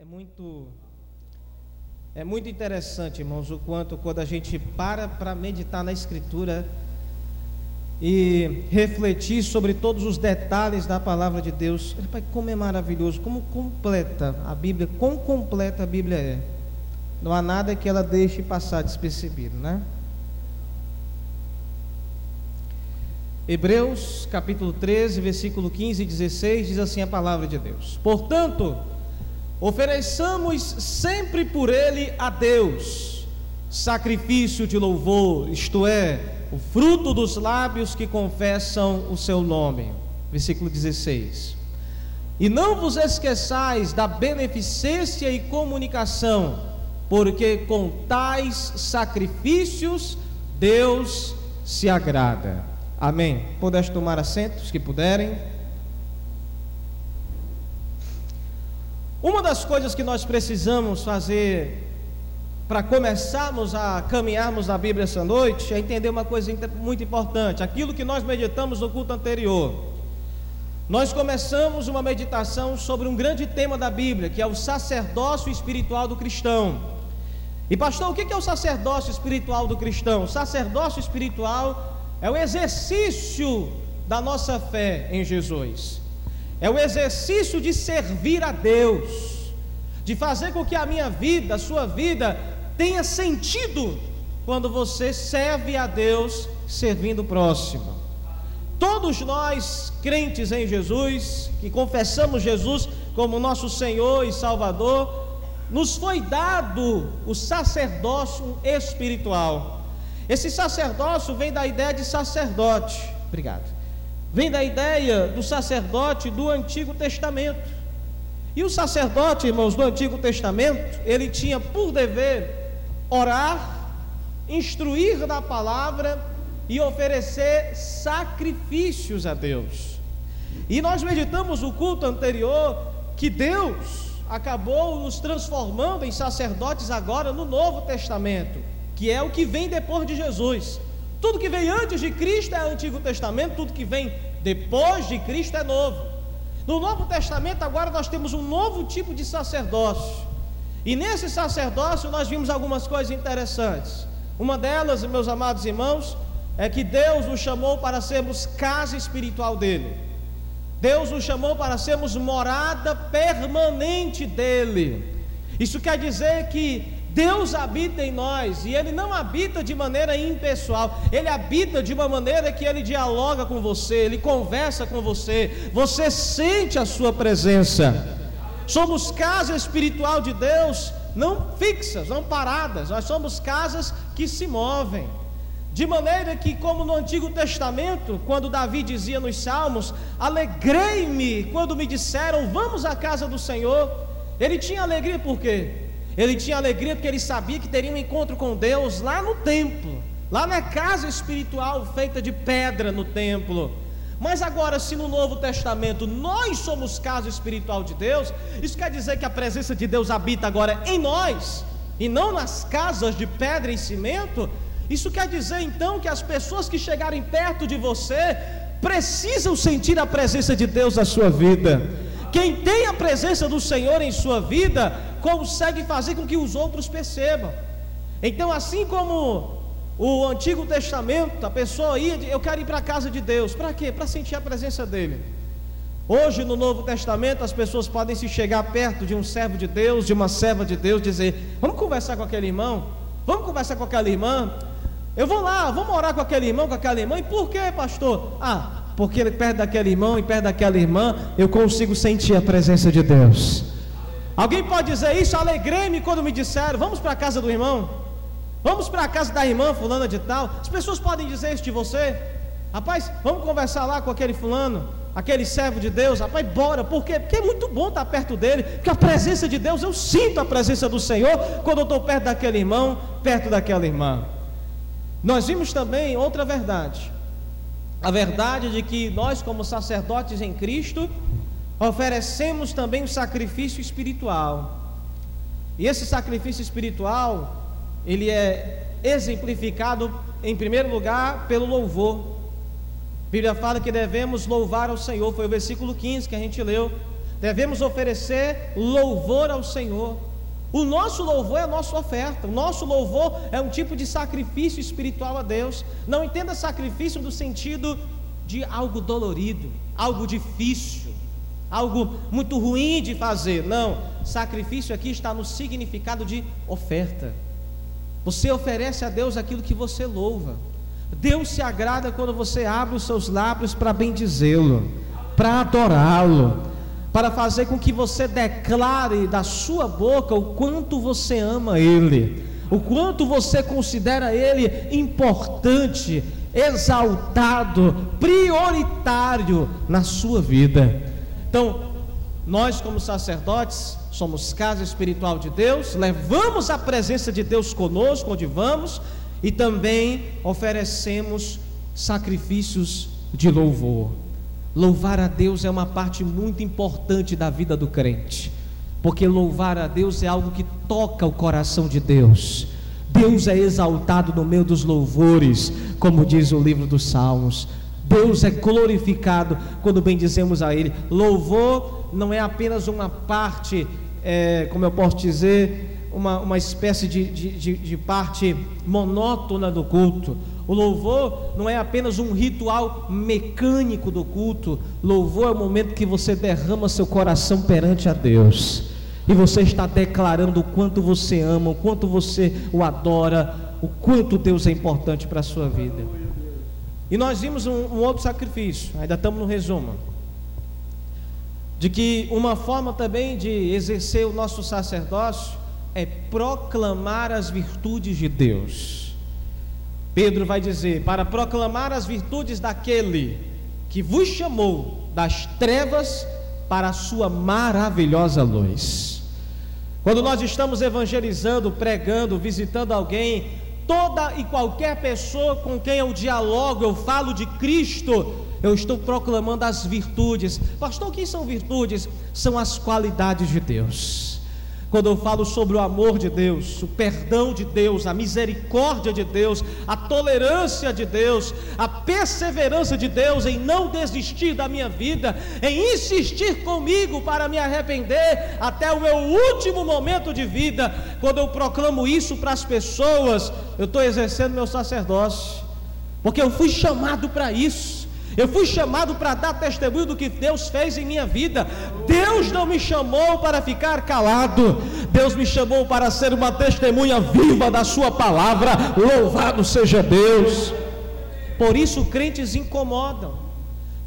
É muito é muito interessante, irmãos, o quanto quando a gente para para meditar na escritura e refletir sobre todos os detalhes da palavra de Deus, Pai, como é maravilhoso, como completa a Bíblia, quão completa a Bíblia é. Não há nada que ela deixe passar despercebido, né? Hebreus capítulo 13, versículo 15 e 16 diz assim a palavra de Deus: Portanto, ofereçamos sempre por ele a Deus sacrifício de louvor, isto é, o fruto dos lábios que confessam o seu nome. Versículo 16. E não vos esqueçais da beneficência e comunicação, porque com tais sacrifícios Deus se agrada. Amém. Pudeste tomar assentos que puderem. Uma das coisas que nós precisamos fazer para começarmos a caminharmos na Bíblia essa noite é entender uma coisa muito importante. Aquilo que nós meditamos no culto anterior. Nós começamos uma meditação sobre um grande tema da Bíblia, que é o sacerdócio espiritual do cristão. E pastor, o que é o sacerdócio espiritual do cristão? O sacerdócio espiritual é o exercício da nossa fé em Jesus. É o exercício de servir a Deus, de fazer com que a minha vida, a sua vida, tenha sentido quando você serve a Deus servindo o próximo. Todos nós, crentes em Jesus, que confessamos Jesus como nosso Senhor e Salvador, nos foi dado o sacerdócio espiritual. Esse sacerdócio vem da ideia de sacerdote. Obrigado. Vem da ideia do sacerdote do Antigo Testamento. E o sacerdote, irmãos, do Antigo Testamento, ele tinha por dever orar, instruir da palavra e oferecer sacrifícios a Deus. E nós meditamos o culto anterior que Deus acabou nos transformando em sacerdotes agora no Novo Testamento que é o que vem depois de Jesus. Tudo que vem antes de Cristo é Antigo Testamento, tudo que vem depois de Cristo é novo. No Novo Testamento, agora nós temos um novo tipo de sacerdócio. E nesse sacerdócio nós vimos algumas coisas interessantes. Uma delas, meus amados irmãos, é que Deus nos chamou para sermos casa espiritual dele. Deus nos chamou para sermos morada permanente dele. Isso quer dizer que Deus habita em nós e Ele não habita de maneira impessoal, Ele habita de uma maneira que Ele dialoga com você, Ele conversa com você, você sente a Sua presença. Somos casa espiritual de Deus, não fixas, não paradas, nós somos casas que se movem. De maneira que, como no Antigo Testamento, quando Davi dizia nos Salmos: Alegrei-me quando me disseram, vamos à casa do Senhor. Ele tinha alegria por quê? Ele tinha alegria porque ele sabia que teria um encontro com Deus lá no templo, lá na casa espiritual feita de pedra no templo. Mas agora, se no Novo Testamento nós somos casa espiritual de Deus, isso quer dizer que a presença de Deus habita agora em nós e não nas casas de pedra e cimento. Isso quer dizer então que as pessoas que chegarem perto de você precisam sentir a presença de Deus na sua vida. Quem tem a presença do Senhor em sua vida, consegue fazer com que os outros percebam. Então, assim como o Antigo Testamento, a pessoa ia, eu quero ir para a casa de Deus, para quê? Para sentir a presença dele. Hoje no Novo Testamento as pessoas podem se chegar perto de um servo de Deus, de uma serva de Deus, dizer: Vamos conversar com aquele irmão, vamos conversar com aquela irmã. Eu vou lá, vamos orar com aquele irmão, com aquela irmã. E por quê, pastor? Ah, porque perto daquele irmão e perto daquela irmã eu consigo sentir a presença de Deus. Alguém pode dizer isso? Alegrei-me quando me disseram: vamos para a casa do irmão, vamos para a casa da irmã fulana de tal. As pessoas podem dizer isso de você, rapaz. Vamos conversar lá com aquele fulano, aquele servo de Deus, rapaz, bora. Por quê? Porque é muito bom estar perto dele, porque a presença de Deus, eu sinto a presença do Senhor quando eu estou perto daquele irmão, perto daquela irmã. Nós vimos também outra verdade a verdade de que nós, como sacerdotes em Cristo, oferecemos também o sacrifício espiritual. E esse sacrifício espiritual, ele é exemplificado, em primeiro lugar, pelo louvor. A Bíblia fala que devemos louvar ao Senhor, foi o versículo 15 que a gente leu. devemos oferecer louvor ao Senhor. O nosso louvor é a nossa oferta, o nosso louvor é um tipo de sacrifício espiritual a Deus. Não entenda sacrifício no sentido de algo dolorido, algo difícil, algo muito ruim de fazer. Não, sacrifício aqui está no significado de oferta. Você oferece a Deus aquilo que você louva. Deus se agrada quando você abre os seus lábios para bendizê-lo, para adorá-lo, para fazer com que você declare da sua boca o quanto você ama Ele, o quanto você considera Ele importante, exaltado, prioritário na sua vida. Então, nós, como sacerdotes, somos casa espiritual de Deus, levamos a presença de Deus conosco onde vamos e também oferecemos sacrifícios de louvor. Louvar a Deus é uma parte muito importante da vida do crente, porque louvar a Deus é algo que toca o coração de Deus. Deus é exaltado no meio dos louvores, como diz o livro dos Salmos. Deus é glorificado quando bendizemos a Ele. Louvor não é apenas uma parte é, como eu posso dizer, uma, uma espécie de, de, de parte monótona do culto. O louvor não é apenas um ritual mecânico do culto. Louvor é o momento que você derrama seu coração perante a Deus. E você está declarando o quanto você ama, o quanto você o adora, o quanto Deus é importante para a sua vida. E nós vimos um, um outro sacrifício, ainda estamos no resumo de que uma forma também de exercer o nosso sacerdócio é proclamar as virtudes de Deus. Pedro vai dizer: para proclamar as virtudes daquele que vos chamou das trevas para a sua maravilhosa luz. Quando nós estamos evangelizando, pregando, visitando alguém, toda e qualquer pessoa com quem eu dialogo, eu falo de Cristo, eu estou proclamando as virtudes. Pastor, o que são virtudes? São as qualidades de Deus. Quando eu falo sobre o amor de Deus, o perdão de Deus, a misericórdia de Deus, a tolerância de Deus, a perseverança de Deus em não desistir da minha vida, em insistir comigo para me arrepender até o meu último momento de vida, quando eu proclamo isso para as pessoas, eu estou exercendo meu sacerdócio, porque eu fui chamado para isso. Eu fui chamado para dar testemunho do que Deus fez em minha vida. Deus não me chamou para ficar calado. Deus me chamou para ser uma testemunha viva da Sua palavra. Louvado seja Deus. Por isso, crentes incomodam.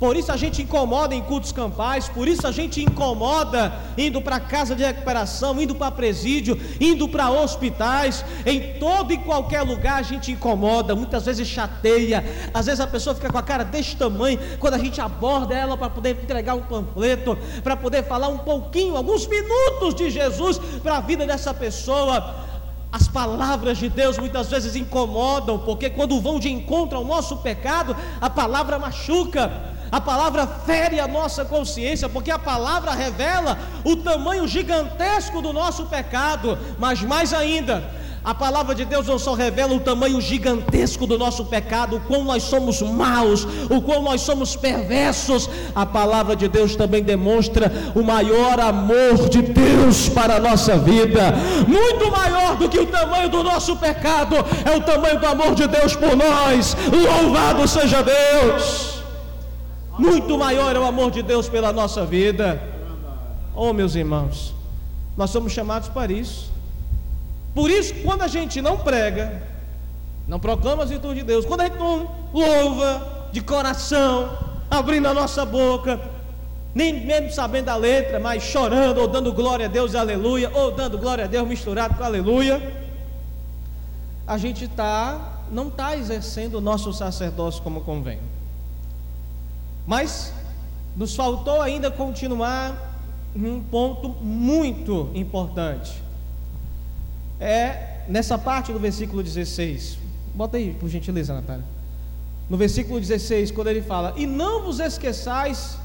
Por isso a gente incomoda em cultos campais, por isso a gente incomoda indo para casa de recuperação, indo para presídio, indo para hospitais, em todo e qualquer lugar a gente incomoda, muitas vezes chateia, às vezes a pessoa fica com a cara deste tamanho, quando a gente aborda ela para poder entregar um panfleto, para poder falar um pouquinho, alguns minutos de Jesus para a vida dessa pessoa. As palavras de Deus muitas vezes incomodam, porque quando vão de encontro ao nosso pecado, a palavra machuca. A palavra fere a nossa consciência, porque a palavra revela o tamanho gigantesco do nosso pecado, mas mais ainda, a palavra de Deus não só revela o tamanho gigantesco do nosso pecado, o quão nós somos maus, o quão nós somos perversos, a palavra de Deus também demonstra o maior amor de Deus para a nossa vida, muito maior do que o tamanho do nosso pecado, é o tamanho do amor de Deus por nós. Louvado seja Deus! Muito maior é o amor de Deus pela nossa vida. Oh, meus irmãos, nós somos chamados para isso. Por isso, quando a gente não prega, não proclama as virtudes de Deus, quando a gente não louva de coração, abrindo a nossa boca, nem mesmo sabendo a letra, mas chorando, ou dando glória a Deus aleluia, ou dando glória a Deus misturado com aleluia, a gente tá, não está exercendo o nosso sacerdócio como convém. Mas nos faltou ainda continuar um ponto muito importante. É nessa parte do versículo 16. Bota aí, por gentileza, Natália. No versículo 16, quando ele fala: E não vos esqueçais,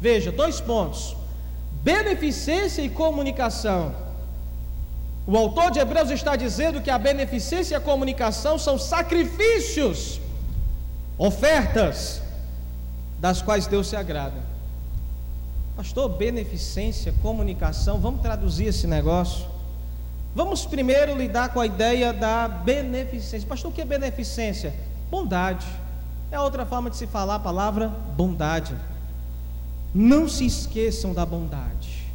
veja, dois pontos: beneficência e comunicação. O autor de Hebreus está dizendo que a beneficência e a comunicação são sacrifícios, ofertas, das quais Deus se agrada. Pastor, beneficência, comunicação, vamos traduzir esse negócio. Vamos primeiro lidar com a ideia da beneficência. Pastor, o que é beneficência? Bondade. É outra forma de se falar a palavra bondade. Não se esqueçam da bondade.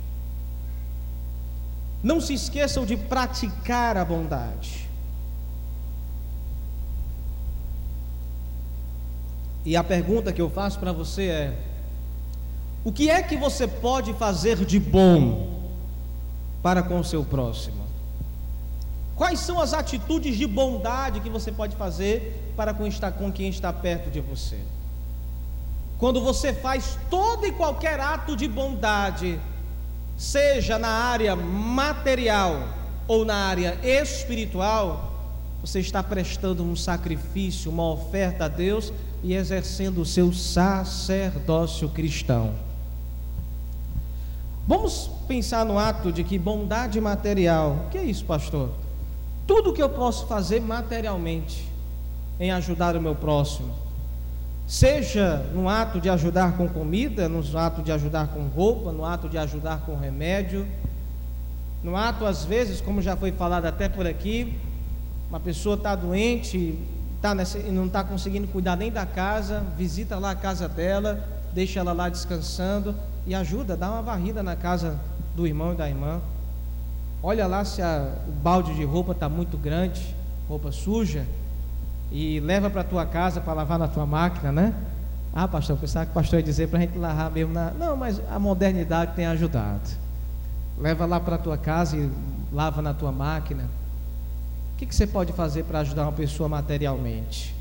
Não se esqueçam de praticar a bondade. E a pergunta que eu faço para você é: o que é que você pode fazer de bom para com o seu próximo? Quais são as atitudes de bondade que você pode fazer para com, estar, com quem está perto de você? Quando você faz todo e qualquer ato de bondade, seja na área material ou na área espiritual, você está prestando um sacrifício, uma oferta a Deus e exercendo o seu sacerdócio cristão. Vamos pensar no ato de que bondade material, o que é isso, pastor? Tudo que eu posso fazer materialmente em ajudar o meu próximo, seja no ato de ajudar com comida, no ato de ajudar com roupa, no ato de ajudar com remédio, no ato, às vezes, como já foi falado até por aqui, uma pessoa está doente tá nessa, não está conseguindo cuidar nem da casa, visita lá a casa dela, deixa ela lá descansando e ajuda, dá uma varrida na casa do irmão e da irmã. Olha lá se a, o balde de roupa está muito grande, roupa suja, e leva para a tua casa para lavar na tua máquina, né? Ah, pastor, pensava que o pastor ia dizer para a gente lavar mesmo na. Não, mas a modernidade tem ajudado. Leva lá para a tua casa e lava na tua máquina. O que, que você pode fazer para ajudar uma pessoa materialmente?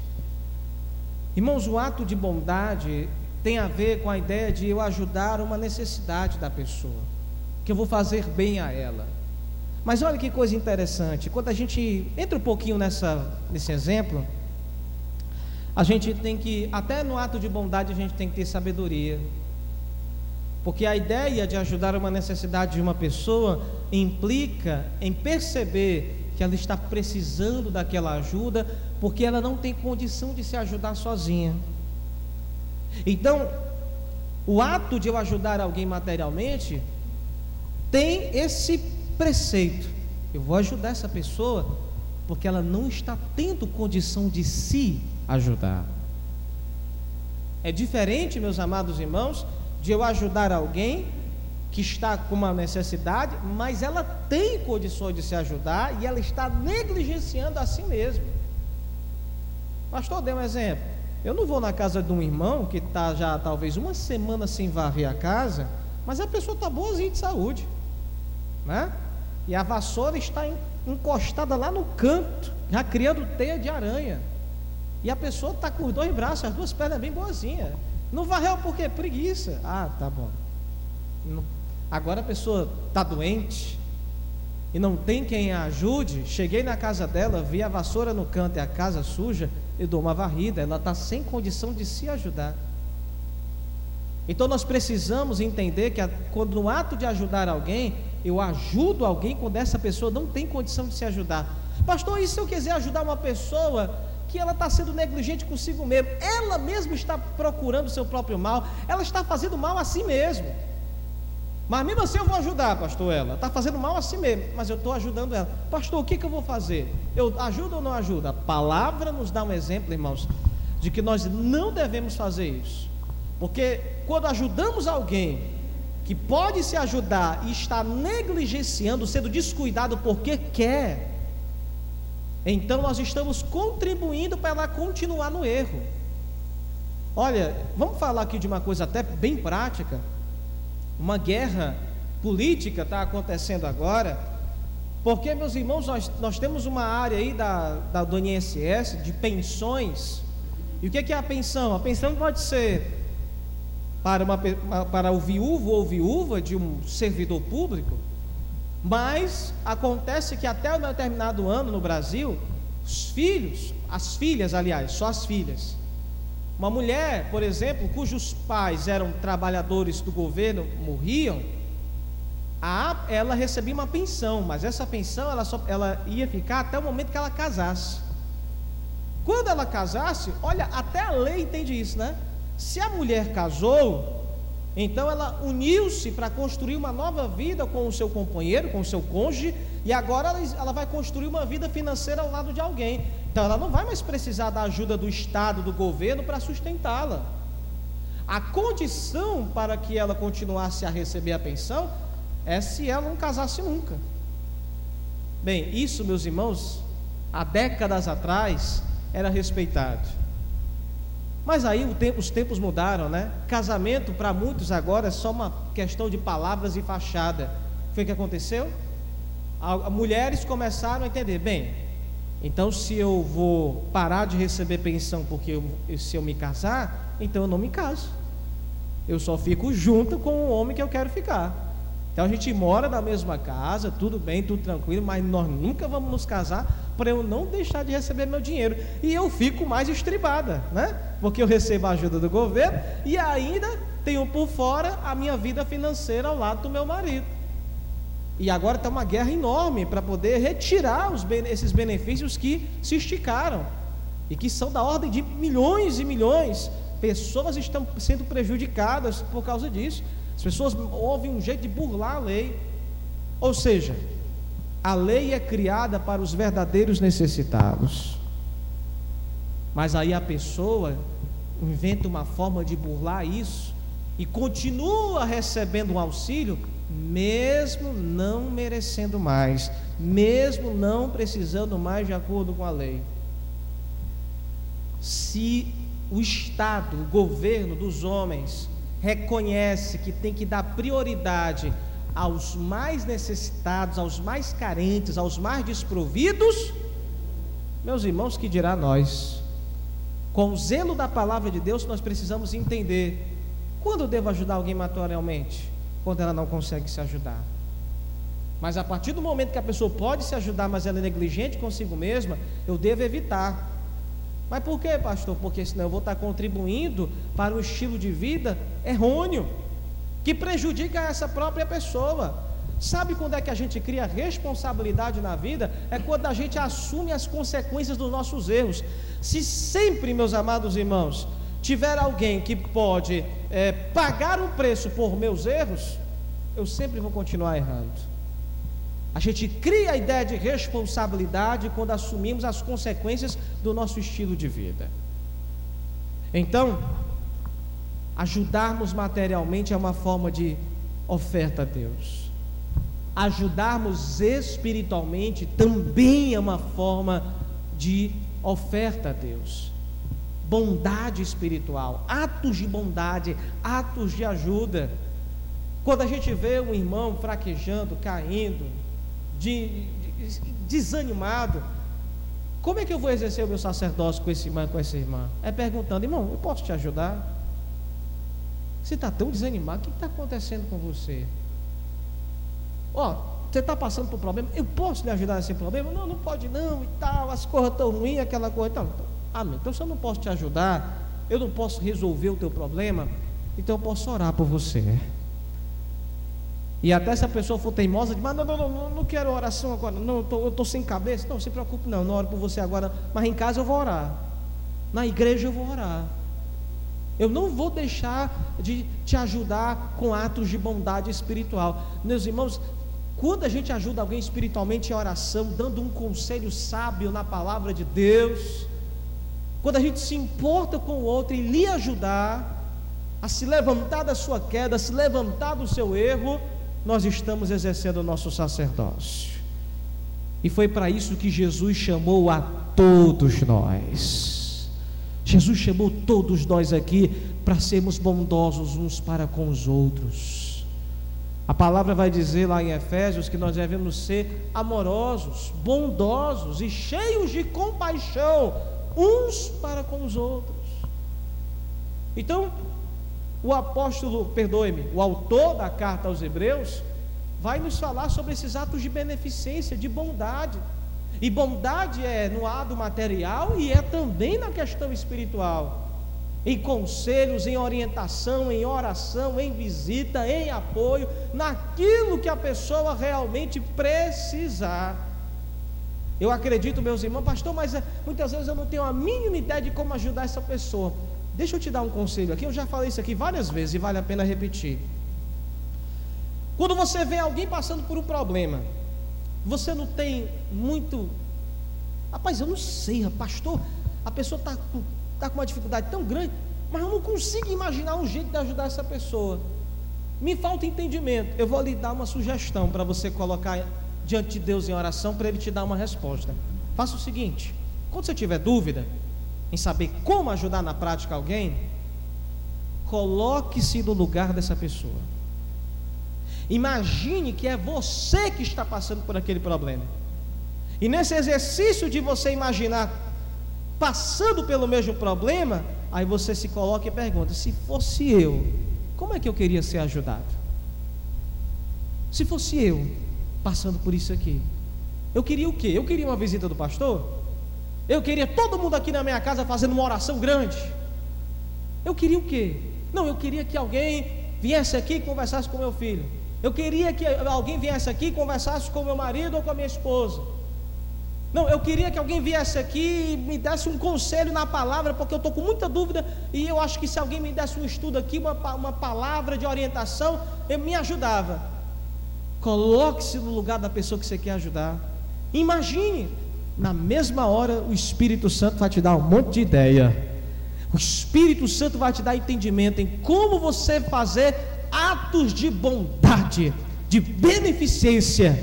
Irmãos, o ato de bondade tem a ver com a ideia de eu ajudar uma necessidade da pessoa, que eu vou fazer bem a ela. Mas olha que coisa interessante, quando a gente entra um pouquinho nessa, nesse exemplo, a gente tem que, até no ato de bondade, a gente tem que ter sabedoria. Porque a ideia de ajudar uma necessidade de uma pessoa implica em perceber que ela está precisando daquela ajuda, porque ela não tem condição de se ajudar sozinha. Então, o ato de eu ajudar alguém materialmente tem esse preceito. Eu vou ajudar essa pessoa porque ela não está tendo condição de se ajudar. É diferente, meus amados irmãos, de eu ajudar alguém que está com uma necessidade, mas ela tem condições de se ajudar e ela está negligenciando a si mesma. Pastor, dê um exemplo. Eu não vou na casa de um irmão que está já talvez uma semana sem varrer a casa, mas a pessoa está boazinha de saúde, né? E a vassoura está encostada lá no canto, já criando teia de aranha. E a pessoa está com os dois braços, as duas pernas bem boazinhas. Não varreu por quê? Preguiça. Ah, tá bom. Agora a pessoa está doente e não tem quem a ajude. Cheguei na casa dela, vi a vassoura no canto e a casa suja eu dou uma varrida, ela está sem condição de se ajudar. Então nós precisamos entender que quando no ato de ajudar alguém, eu ajudo alguém quando essa pessoa não tem condição de se ajudar. Pastor, e se eu quiser ajudar uma pessoa que ela está sendo negligente consigo mesmo, ela mesma está procurando o seu próprio mal, ela está fazendo mal a si mesma. Mas mesmo assim eu vou ajudar, pastor, ela. Está fazendo mal a si mesmo, mas eu estou ajudando ela. Pastor, o que, que eu vou fazer? Eu ajudo ou não ajudo? A palavra nos dá um exemplo, irmãos, de que nós não devemos fazer isso. Porque quando ajudamos alguém que pode se ajudar e está negligenciando, sendo descuidado porque quer, então nós estamos contribuindo para ela continuar no erro. Olha, vamos falar aqui de uma coisa até bem prática. Uma guerra política está acontecendo agora, porque, meus irmãos, nós, nós temos uma área aí da, da, do INSS de pensões. E o que é a pensão? A pensão pode ser para, uma, para o viúvo ou viúva de um servidor público, mas acontece que até um determinado ano no Brasil, os filhos, as filhas, aliás, só as filhas, uma mulher, por exemplo, cujos pais eram trabalhadores do governo, morriam, a, ela recebia uma pensão, mas essa pensão ela, só, ela ia ficar até o momento que ela casasse. Quando ela casasse, olha, até a lei entende isso, né? Se a mulher casou, Então ela uniu-se para construir uma nova vida com o seu companheiro, com o seu cônjuge, e agora ela, vai construir uma vida financeira ao lado de alguém. Então ela não vai mais precisar da ajuda do Estado, do governo para sustentá-la. A condição para que ela continuasse a receber a pensão é se ela não casasse nunca. Bem, isso, meus irmãos, há décadas atrás era respeitado. Mas aí os tempos mudaram, né? Casamento para muitos agora é só uma questão de palavras e fachada. Foi o que aconteceu? Mulheres começaram a entender, bem, então se eu vou parar de receber pensão porque eu, se eu me casar, então eu não me caso. Eu só fico junto com o homem que eu quero ficar. Então a gente mora na mesma casa, tudo bem, tudo tranquilo, mas nós nunca vamos nos casar para eu não deixar de receber meu dinheiro. E eu fico mais estribada, né? Porque eu recebo a ajuda do governo e ainda tenho por fora a minha vida financeira ao lado do meu marido. E agora está uma guerra enorme para poder retirar os, esses benefícios que se esticaram e que são da ordem de milhões e milhões. Pessoas estão sendo prejudicadas por causa disso. As pessoas ouvem um jeito de burlar a lei. Ou seja, a lei é criada para os verdadeiros necessitados. Mas aí a pessoa inventa uma forma de burlar isso e continua recebendo um auxílio, mesmo não merecendo mais, mesmo não precisando mais de acordo com a lei. Se o Estado, o governo dos homens, reconhece que tem que dar prioridade aos mais necessitados, aos mais carentes, aos mais desprovidos, meus irmãos, que dirá nós? Com o zelo da palavra de Deus, nós precisamos entender quando devo ajudar alguém materialmente, quando ela não consegue se ajudar. Mas a partir do momento que a pessoa pode se ajudar, mas ela é negligente consigo mesma, eu devo evitar. Mas por quê, pastor? Porque senão eu vou estar contribuindo para um estilo de vida errôneo que prejudica essa própria pessoa. Sabe quando é que a gente cria responsabilidade na vida? É quando a gente assume as consequências dos nossos erros. Se sempre, meus amados irmãos, tiver alguém que pode é, pagar o preço por meus erros, eu sempre vou continuar errando. A gente cria a ideia de responsabilidade quando assumimos as consequências do nosso estilo de vida. Então, Ajudarmos materialmente é uma forma de oferta a Deus. Ajudarmos espiritualmente também é uma forma de oferta a Deus. Bondade espiritual, atos de bondade, atos de ajuda. Quando a gente vê um irmão fraquejando, caindo, de, de, desanimado, como é que eu vou exercer o meu sacerdócio com esse irmão, com essa irmã? É perguntando, irmão, eu posso te ajudar? Você está tão desanimado, o que está acontecendo com você? Ó, oh, você está passando por problema, eu posso lhe ajudar nesse problema? Não, não pode não e tal, as coisas estão ruins, aquela coisa e tal. Amém. Então se eu não posso te ajudar, eu não posso resolver o teu problema, então eu posso orar por você. E até se a pessoa for teimosa, diz, mas não, não, não, não quero oração agora, não, eu estou sem cabeça, não, se preocupe não, não oro por você agora, mas em casa eu vou orar. Na igreja eu vou orar. Eu não vou deixar de te ajudar com atos de bondade espiritual. Meus irmãos, quando a gente ajuda alguém espiritualmente em oração, dando um conselho sábio na palavra de Deus, quando a gente se importa com o outro e lhe ajudar a se levantar da sua queda, a se levantar do seu erro, nós estamos exercendo o nosso sacerdócio. E foi para isso que Jesus chamou a todos nós. Jesus chamou todos nós aqui para sermos bondosos uns para com os outros. A palavra vai dizer lá em Efésios que nós devemos ser amorosos, bondosos e cheios de compaixão uns para com os outros. Então, o apóstolo, perdoe-me, o autor da carta aos Hebreus, vai nos falar sobre esses atos de beneficência, de bondade. E bondade é no lado material e é também na questão espiritual. Em conselhos, em orientação, em oração, em visita, em apoio, naquilo que a pessoa realmente precisar. Eu acredito, meus irmãos, pastor, mas eh, muitas vezes eu não tenho a mínima ideia de como ajudar essa pessoa. Deixa eu te dar um conselho aqui, eu já falei isso aqui várias vezes e vale a pena repetir. Quando você vê alguém passando por um problema, você não tem muito. Rapaz, eu não sei, pastor, a pessoa está tá com uma dificuldade tão grande, mas eu não consigo imaginar um jeito de ajudar essa pessoa. Me falta entendimento. Eu vou lhe dar uma sugestão para você colocar diante de Deus em oração para Ele te dar uma resposta. Faça o seguinte: quando você tiver dúvida em saber como ajudar na prática alguém, coloque-se no lugar dessa pessoa. Imagine que é você que está passando por aquele problema. E nesse exercício de você imaginar passando pelo mesmo problema, aí você se coloca e pergunta: se fosse eu, como é que eu queria ser ajudado? Se fosse eu passando por isso aqui, eu queria o quê? Eu queria uma visita do pastor? Eu queria todo mundo aqui na minha casa fazendo uma oração grande? Eu queria o quê? Não, eu queria que alguém viesse aqui e conversasse com meu filho. Eu queria que alguém viesse aqui e conversasse com meu marido ou com a minha esposa. Não, eu queria que alguém viesse aqui e me desse um conselho na palavra, porque eu estou com muita dúvida e eu acho que se alguém me desse um estudo aqui, uma, uma palavra de orientação, eu me ajudava. Coloque-se no lugar da pessoa que você quer ajudar. Imagine, na mesma hora o Espírito Santo vai te dar um monte de ideia. O Espírito Santo vai te dar entendimento em como você fazer atos de bondade, de beneficência.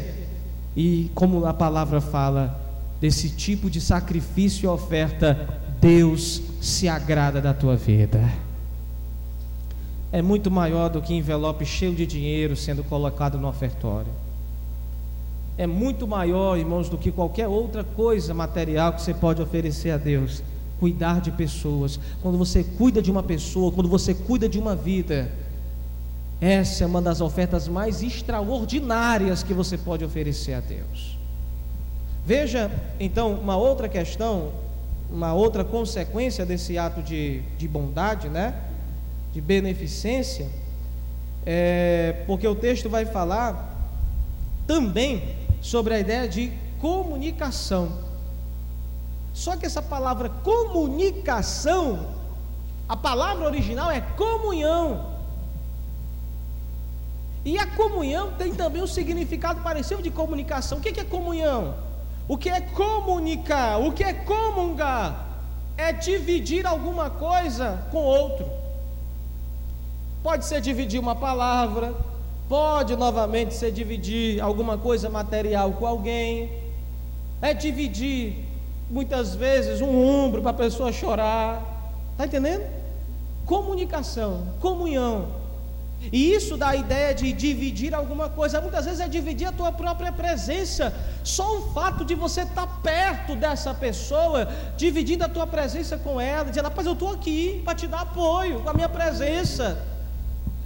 E como a palavra fala, desse tipo de sacrifício e oferta, Deus se agrada da tua vida. É muito maior do que envelope cheio de dinheiro sendo colocado no ofertório. É muito maior, irmãos, do que qualquer outra coisa material que você pode oferecer a Deus. Cuidar de pessoas. Quando você cuida de uma pessoa, quando você cuida de uma vida, essa é uma das ofertas mais extraordinárias que você pode oferecer a Deus. Veja então uma outra questão, uma outra consequência desse ato de, de bondade, né? De beneficência, é, porque o texto vai falar também sobre a ideia de comunicação. Só que essa palavra comunicação, a palavra original é comunhão. E a comunhão tem também um significado parecido de comunicação. O que é comunhão? O que é comunicar? O que é comungar? É dividir alguma coisa com outro. Pode ser dividir uma palavra, pode novamente ser dividir alguma coisa material com alguém, é dividir muitas vezes um ombro para a pessoa chorar. Está entendendo? Comunicação, comunhão. E isso dá a ideia de dividir alguma coisa. Muitas vezes é dividir a tua própria presença. Só o fato de você estar perto dessa pessoa, dividindo a tua presença com ela, dizendo: Rapaz, eu estou aqui para te dar apoio com a minha presença.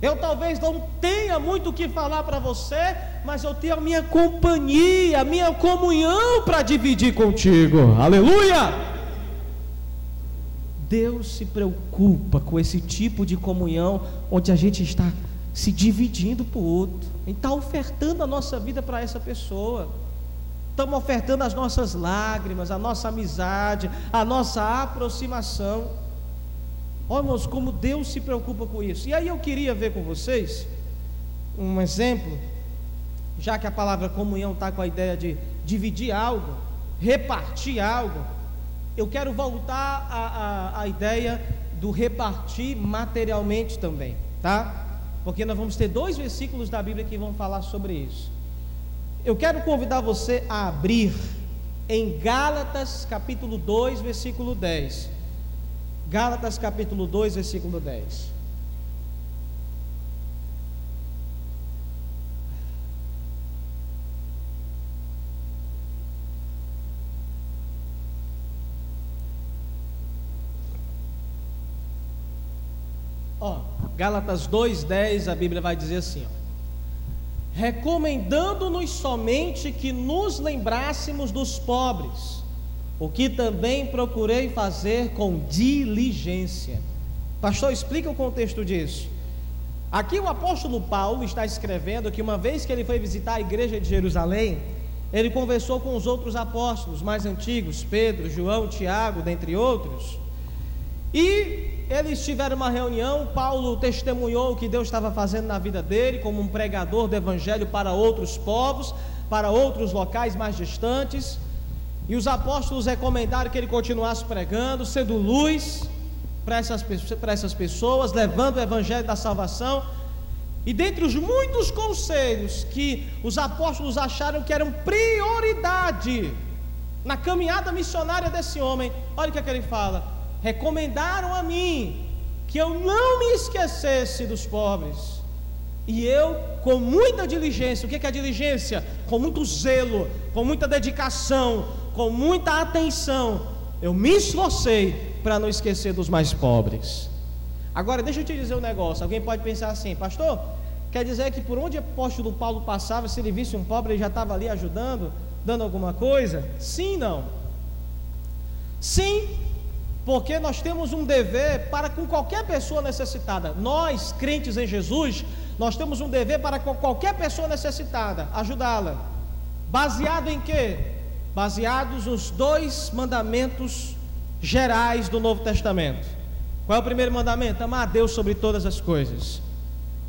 Eu talvez não tenha muito o que falar para você, mas eu tenho a minha companhia, a minha comunhão para dividir contigo. Aleluia! Deus se preocupa com esse tipo de comunhão onde a gente está se dividindo para o outro, a gente está ofertando a nossa vida para essa pessoa, estamos ofertando as nossas lágrimas, a nossa amizade, a nossa aproximação. Olha, irmãos, como Deus se preocupa com isso. E aí eu queria ver com vocês um exemplo, já que a palavra comunhão está com a ideia de dividir algo, repartir algo eu quero voltar à, à, à ideia do repartir materialmente também, tá? Porque nós vamos ter dois versículos da Bíblia que vão falar sobre isso. Eu quero convidar você a abrir em Gálatas capítulo 2, versículo 10. Gálatas capítulo 2, versículo 10. Ó, Gálatas 2:10, a Bíblia vai dizer assim, ó, recomendando-nos somente que nos lembrássemos dos pobres, o que também procurei fazer com diligência. Pastor, explica o contexto disso. Aqui o apóstolo Paulo está escrevendo que uma vez que ele foi visitar a igreja de Jerusalém, ele conversou com os outros apóstolos mais antigos, Pedro, João, Tiago, dentre outros, e eles tiveram uma reunião, Paulo testemunhou o que Deus estava fazendo na vida dele, como um pregador do Evangelho para outros povos, para outros locais mais distantes. E os apóstolos recomendaram que ele continuasse pregando, sendo luz para essas, para essas pessoas, levando o Evangelho da salvação. E dentre os muitos conselhos que os apóstolos acharam que eram prioridade na caminhada missionária desse homem, olha o que, é que ele fala: recomendaram a mim que eu não me esquecesse dos pobres. E eu, com muita diligência, o que é a diligência? Com muito zelo, com muita dedicação, com muita atenção, eu me esforcei para não esquecer dos mais pobres. Agora, deixa eu te dizer um negócio: alguém pode pensar assim, pastor, quer dizer que por onde o apóstolo Paulo passava, se ele visse um pobre, ele já estava ali ajudando, dando alguma coisa? Sim, não. Sim, porque nós temos um dever para com qualquer pessoa necessitada. Nós, crentes em Jesus, nós temos um dever para com qualquer pessoa necessitada, ajudá-la. Baseado em quê? Baseados nos dois mandamentos gerais do Novo Testamento. Qual é o primeiro mandamento? Amar a Deus sobre todas as coisas.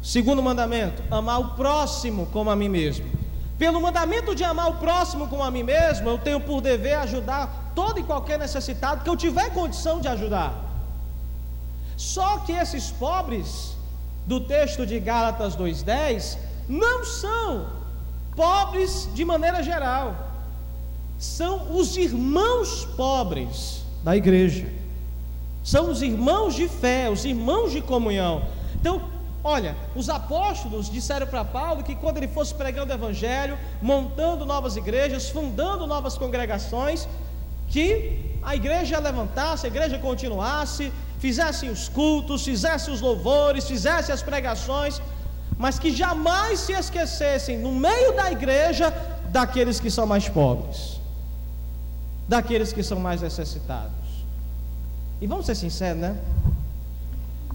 Segundo mandamento, amar o próximo como a mim mesmo. Pelo mandamento de amar o próximo como a mim mesmo, eu tenho por dever ajudar todo e qualquer necessitado que eu tiver condição de ajudar. Só que esses pobres do texto de Gálatas 2:10 não são pobres de maneira geral. São os irmãos pobres da igreja. São os irmãos de fé, os irmãos de comunhão. Então, Olha, os apóstolos disseram para Paulo que quando ele fosse pregando o evangelho, montando novas igrejas, fundando novas congregações, que a igreja levantasse, a igreja continuasse, fizesse os cultos, fizesse os louvores, fizesse as pregações, mas que jamais se esquecessem no meio da igreja daqueles que são mais pobres, daqueles que são mais necessitados. E vamos ser sinceros, né?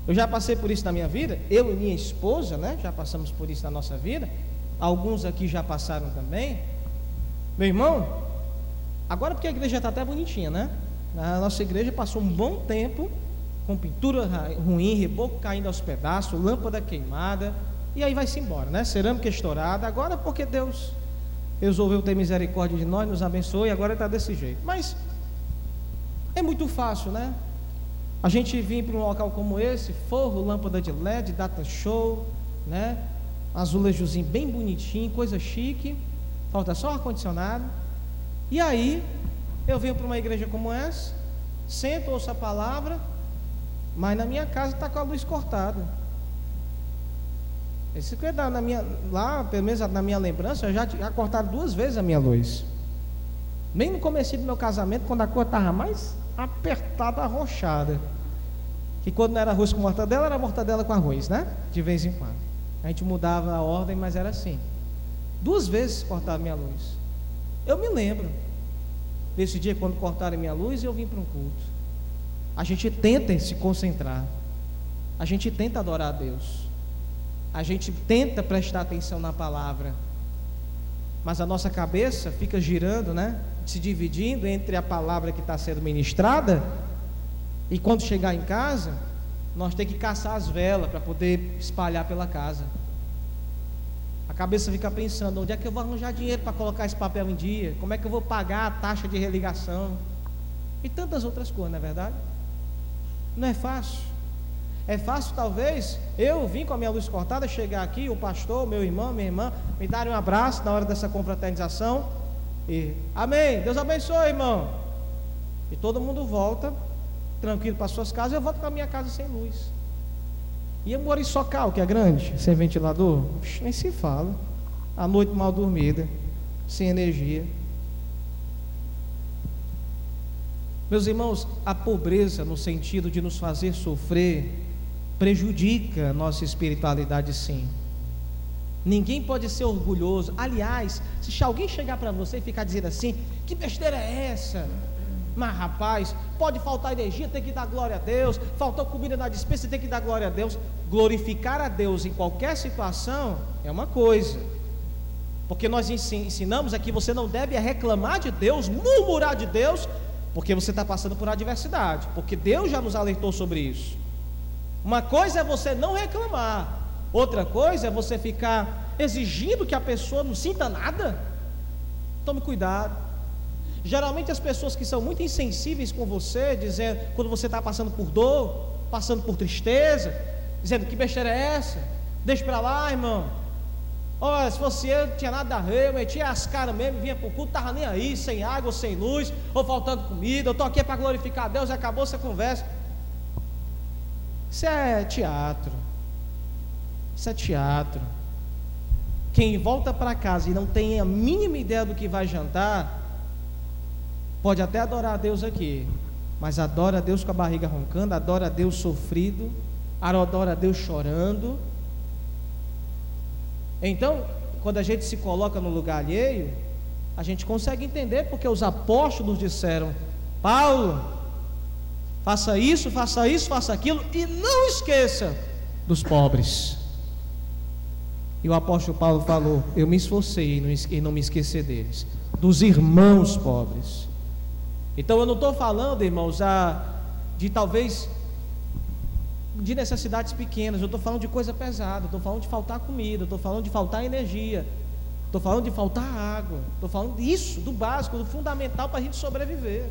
Eu já passei por isso na minha vida, eu e minha esposa, né? Já passamos por isso na nossa vida. Alguns aqui já passaram também. Meu irmão, agora porque a igreja está até bonitinha, né? A nossa igreja passou um bom tempo com pintura ruim, reboco caindo aos pedaços, lâmpada queimada, e aí vai-se embora, né? Cerâmica estourada. Agora porque Deus resolveu ter misericórdia de nós, nos abençoou e agora está desse jeito. Mas é muito fácil, né? A gente vir para um local como esse, forro, lâmpada de LED, data show, né? Azulejozinho bem bonitinho, coisa chique, falta só ar-condicionado. E aí, eu venho para uma igreja como essa, sento, ouço a palavra, mas na minha casa está com a luz cortada. Esse na minha, lá, pelo menos na minha lembrança, já, já cortaram duas vezes a minha luz. Bem no começo do meu casamento, quando a cor estava mais apertada, arrochada. Que quando não era arroz com mortadela, era mortadela com arroz, né? De vez em quando. A gente mudava a ordem, mas era assim. Duas vezes cortaram minha luz. Eu me lembro desse dia quando cortaram minha luz e eu vim para um culto. A gente tenta se concentrar. A gente tenta adorar a Deus. A gente tenta prestar atenção na palavra. Mas a nossa cabeça fica girando, né? se dividindo entre a palavra que está sendo ministrada, e quando chegar em casa, nós temos que caçar as velas para poder espalhar pela casa. A cabeça fica pensando: onde é que eu vou arranjar dinheiro para colocar esse papel em dia? Como é que eu vou pagar a taxa de religação? E tantas outras coisas, não é verdade? Não é fácil. É fácil, talvez, eu vim com a minha luz cortada, chegar aqui, o pastor, meu irmão, minha irmã, me darem um abraço na hora dessa confraternização e, amém. Deus abençoe, irmão. E todo mundo volta tranquilo para suas casas. Eu volto para minha casa sem luz. E eu moro em Socal, que é grande, sem ventilador. Nem se fala. A noite mal dormida, sem energia. Meus irmãos, a pobreza, no sentido de nos fazer sofrer, prejudica a nossa espiritualidade, sim. Ninguém pode ser orgulhoso. Aliás, se alguém chegar para você e ficar dizendo assim: que besteira é essa? Mas rapaz, pode faltar energia, tem que dar glória a Deus. Faltou comida na dispensa, tem que dar glória a Deus. Glorificar a Deus em qualquer situação é uma coisa. Porque nós ensinamos aqui: você não deve reclamar de Deus, murmurar de Deus, porque você está passando por adversidade. Porque Deus já nos alertou sobre isso. Uma coisa é você não reclamar, outra coisa é você ficar exigindo que a pessoa não sinta nada. Tome cuidado. Geralmente as pessoas que são muito insensíveis com você, dizendo quando você está passando por dor, passando por tristeza, dizendo que besteira é essa? Deixa para lá, irmão. Olha, se fosse eu, não tinha nada a ver, eu metia as caras mesmo, vinha para o culto, estava nem aí, sem água, sem luz, ou faltando comida, eu estou aqui para glorificar a Deus e acabou essa conversa. Isso é teatro. Isso é teatro. Quem volta para casa e não tem a mínima ideia do que vai jantar, pode até adorar a Deus aqui, mas adora a Deus com a barriga roncando, adora a Deus sofrido, adora a Deus chorando. Então, quando a gente se coloca no lugar alheio, a gente consegue entender porque os apóstolos disseram: Paulo, faça isso, faça isso, faça aquilo, e não esqueça dos pobres. E o apóstolo Paulo falou: Eu me esforcei em não me esquecer deles, dos irmãos pobres. Então eu não estou falando, irmãos, a, de talvez de necessidades pequenas, eu estou falando de coisa pesada, estou falando de faltar comida, estou falando de faltar energia, estou falando de faltar água, estou falando disso, do básico, do fundamental para a gente sobreviver,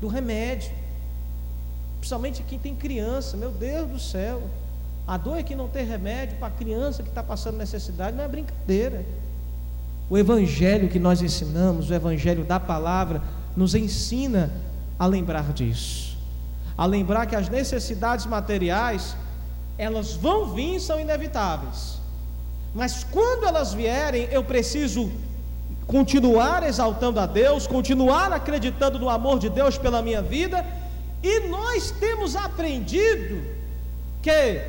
do remédio, principalmente quem tem criança, meu Deus do céu. A dor é que não tem remédio para a criança que está passando necessidade, não é brincadeira. O evangelho que nós ensinamos, o evangelho da palavra, nos ensina a lembrar disso. A lembrar que as necessidades materiais, elas vão vir são inevitáveis. Mas quando elas vierem, eu preciso continuar exaltando a Deus, continuar acreditando no amor de Deus pela minha vida, e nós temos aprendido que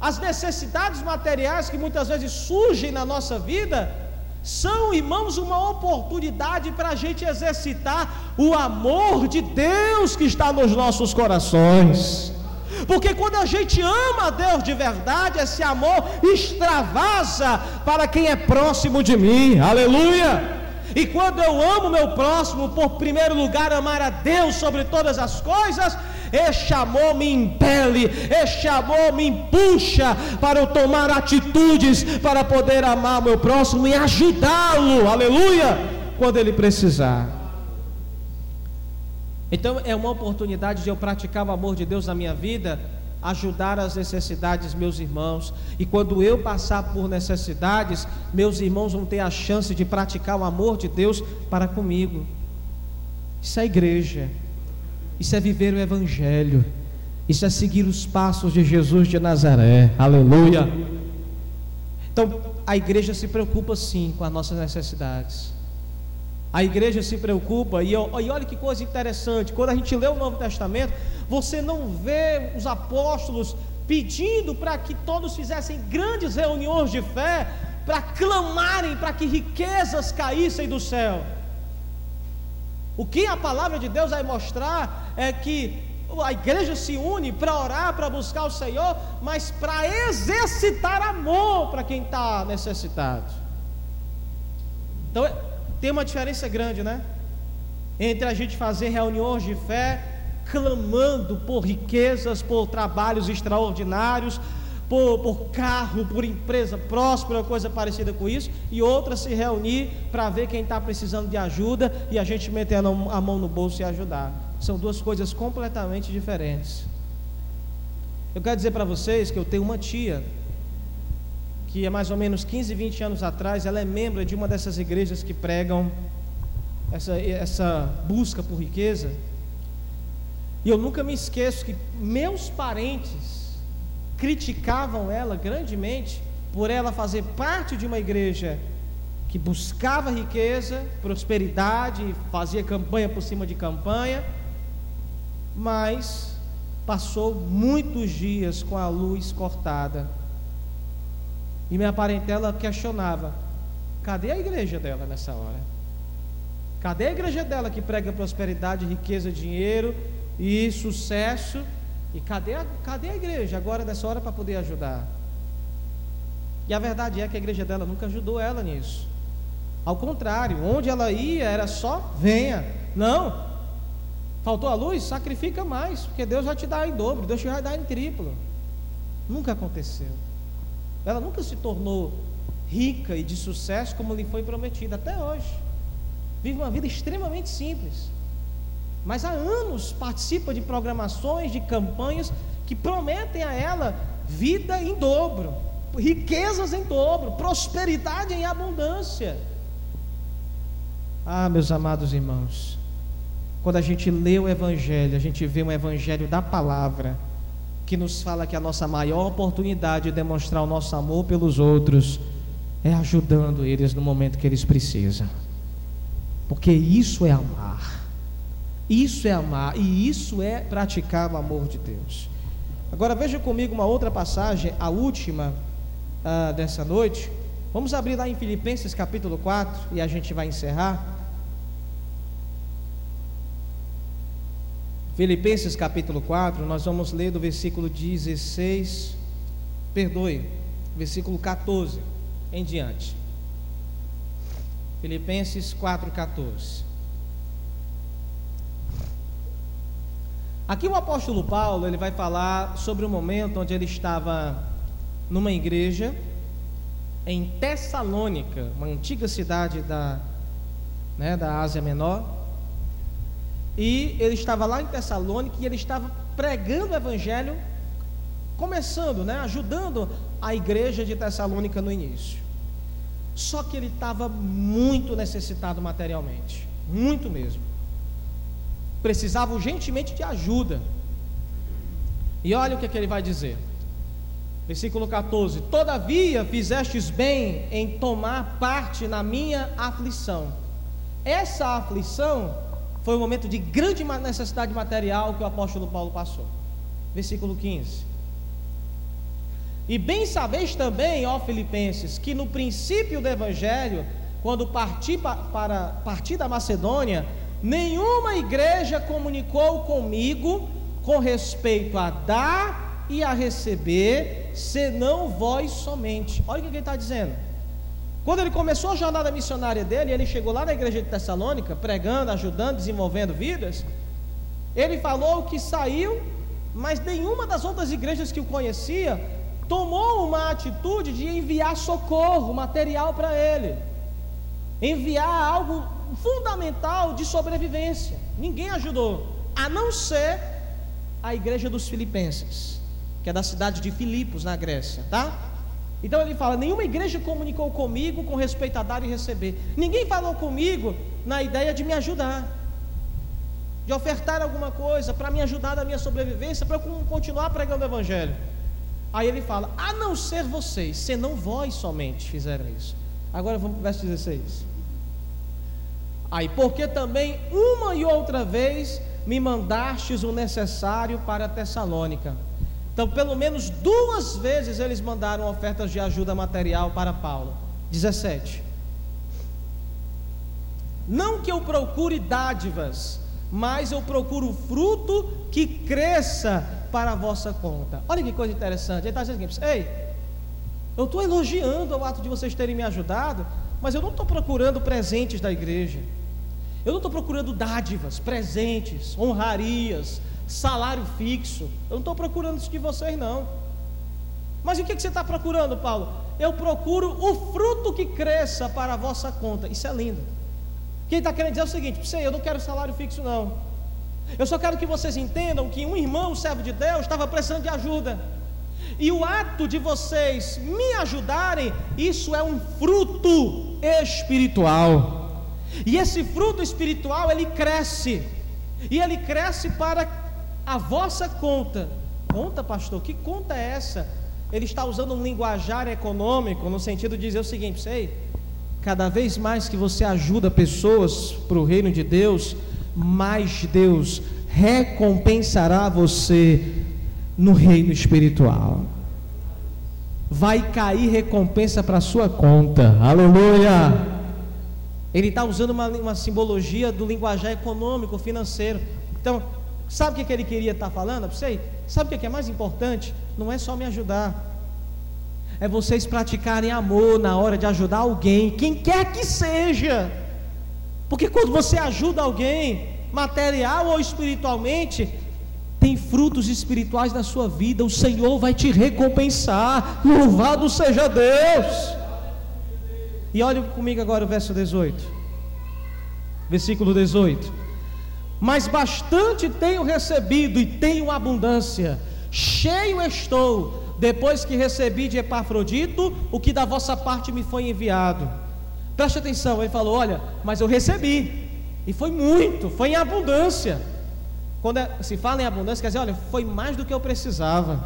as necessidades materiais que muitas vezes surgem na nossa vida, são, irmãos, uma oportunidade para a gente exercitar o amor de Deus que está nos nossos corações. Porque quando a gente ama a Deus de verdade, esse amor extravasa para quem é próximo de mim. Aleluia! E quando eu amo meu próximo, por primeiro lugar, amar a Deus sobre todas as coisas, este amor me impele, este amor me empuxa para eu tomar atitudes para poder amar meu próximo e ajudá-lo, aleluia, quando ele precisar. Então é uma oportunidade de eu praticar o amor de Deus na minha vida, ajudar as necessidades meus irmãos. E quando eu passar por necessidades, meus irmãos vão ter a chance de praticar o amor de Deus para comigo. Isso é igreja. Isso é viver o Evangelho. Isso é seguir os passos de Jesus de Nazaré. Aleluia. Então, a igreja se preocupa sim com as nossas necessidades. A igreja se preocupa, e, e olha que coisa interessante: quando a gente lê o Novo Testamento, você não vê os apóstolos pedindo para que todos fizessem grandes reuniões de fé, para clamarem para que riquezas caíssem do céu. O que a palavra de Deus vai mostrar é que a igreja se une para orar, para buscar o Senhor, mas para exercitar amor para quem está necessitado. Então tem uma diferença grande, né? Entre a gente fazer reuniões de fé, clamando por riquezas, por trabalhos extraordinários, por, por carro, por empresa próspera, coisa parecida com isso, e outra se reunir para ver quem está precisando de ajuda e a gente meter a mão no bolso e ajudar. São duas coisas completamente diferentes. Eu quero dizer para vocês que eu tenho uma tia que é mais ou menos 15, 20 anos atrás, ela é membro de uma dessas igrejas que pregam essa, essa busca por riqueza. E eu nunca me esqueço que meus parentes criticavam ela grandemente por ela fazer parte de uma igreja que buscava riqueza, prosperidade, fazia campanha por cima de campanha, mas passou muitos dias com a luz cortada. E minha parentela questionava: cadê a igreja dela nessa hora? Cadê a igreja dela que prega prosperidade, riqueza, dinheiro e sucesso? E cadê a, cadê a igreja agora nessa hora para poder ajudar? E a verdade é que a igreja dela nunca ajudou ela nisso. Ao contrário, onde ela ia era só venha. Não. Faltou a luz? Sacrifica mais, porque Deus vai te dar em dobro, Deus te vai dar em triplo. Nunca aconteceu. Ela nunca se tornou rica e de sucesso como lhe foi prometida até hoje. Vive uma vida extremamente simples. Mas há anos participa de programações, de campanhas que prometem a ela vida em dobro, riquezas em dobro, prosperidade em abundância. Ah, meus amados irmãos, quando a gente lê o Evangelho, a gente vê um Evangelho da palavra, que nos fala que a nossa maior oportunidade de demonstrar o nosso amor pelos outros é ajudando eles no momento que eles precisam. Porque isso é amar. Isso é amar e isso é praticar o amor de Deus. Agora veja comigo uma outra passagem, a última uh, dessa noite. Vamos abrir lá em Filipenses capítulo 4 e a gente vai encerrar. Filipenses capítulo 4, nós vamos ler do versículo 16, perdoe, versículo 14 em diante. Filipenses 4,14. Aqui o apóstolo Paulo ele vai falar sobre o momento onde ele estava numa igreja em Tessalônica, uma antiga cidade da, né, da Ásia Menor, e ele estava lá em Tessalônica e ele estava pregando o evangelho, começando, né, ajudando a igreja de Tessalônica no início. Só que ele estava muito necessitado materialmente, muito mesmo. Precisava urgentemente de ajuda. E olha o que, é que ele vai dizer. Versículo 14: Todavia fizestes bem em tomar parte na minha aflição. Essa aflição foi um momento de grande necessidade material que o apóstolo Paulo passou. Versículo 15. E bem sabeis também, ó Filipenses, que no princípio do Evangelho, quando parti para partir da Macedônia, nenhuma igreja comunicou comigo com respeito a dar e a receber, senão vós somente. Olha o que ele está dizendo. Quando ele começou a jornada missionária dele, ele chegou lá na igreja de Tessalônica, pregando, ajudando, desenvolvendo vidas. Ele falou que saiu, mas nenhuma das outras igrejas que o conhecia tomou uma atitude de enviar socorro, material para ele, enviar algo fundamental de sobrevivência. Ninguém ajudou, a não ser a igreja dos Filipenses, que é da cidade de Filipos, na Grécia, tá? Então ele fala: nenhuma igreja comunicou comigo com respeito a dar e receber. Ninguém falou comigo na ideia de me ajudar, de ofertar alguma coisa para me ajudar na minha sobrevivência, para eu continuar pregando o Evangelho. Aí ele fala: a não ser vocês, senão vós somente fizeram isso. Agora vamos para o verso 16. Aí, porque também uma e outra vez me mandastes o necessário para Tessalônica então, pelo menos duas vezes eles mandaram ofertas de ajuda material para Paulo. 17. Não que eu procure dádivas, mas eu procuro fruto que cresça para a vossa conta. Olha que coisa interessante. Ele está dizendo assim: ei, eu estou elogiando o ato de vocês terem me ajudado, mas eu não estou procurando presentes da igreja. Eu não estou procurando dádivas, presentes, honrarias, salário fixo. Eu não estou procurando isso de vocês, não. Mas o que, que você está procurando, Paulo? Eu procuro o fruto que cresça para a vossa conta. Isso é lindo. Quem está querendo dizer é o seguinte: você, eu não quero salário fixo, não. Eu só quero que vocês entendam que um irmão, um servo de Deus, estava precisando de ajuda. E o ato de vocês me ajudarem, isso é um fruto espiritual. E esse fruto espiritual, ele cresce. E ele cresce para a vossa conta. Conta, pastor, que conta é essa? Ele está usando um linguajar econômico no sentido de dizer o seguinte: sei, cada vez mais que você ajuda pessoas para o reino de Deus, mais Deus recompensará você no reino espiritual. Vai cair recompensa para a sua conta, aleluia. Ele está usando uma, uma simbologia do linguajar econômico, financeiro. Então, Sabe o que ele queria estar falando para você? Sabe o que é mais importante? Não é só me ajudar, é vocês praticarem amor na hora de ajudar alguém, quem quer que seja. Porque quando você ajuda alguém, material ou espiritualmente, tem frutos espirituais na sua vida, o Senhor vai te recompensar. Louvado seja Deus! E olhe comigo agora o verso 18. Versículo 18. Mas bastante tenho recebido e tenho abundância, cheio estou, depois que recebi de Epafrodito o que da vossa parte me foi enviado. Preste atenção, ele falou: Olha, mas eu recebi, e foi muito, foi em abundância. Quando é, se fala em abundância, quer dizer, olha, foi mais do que eu precisava.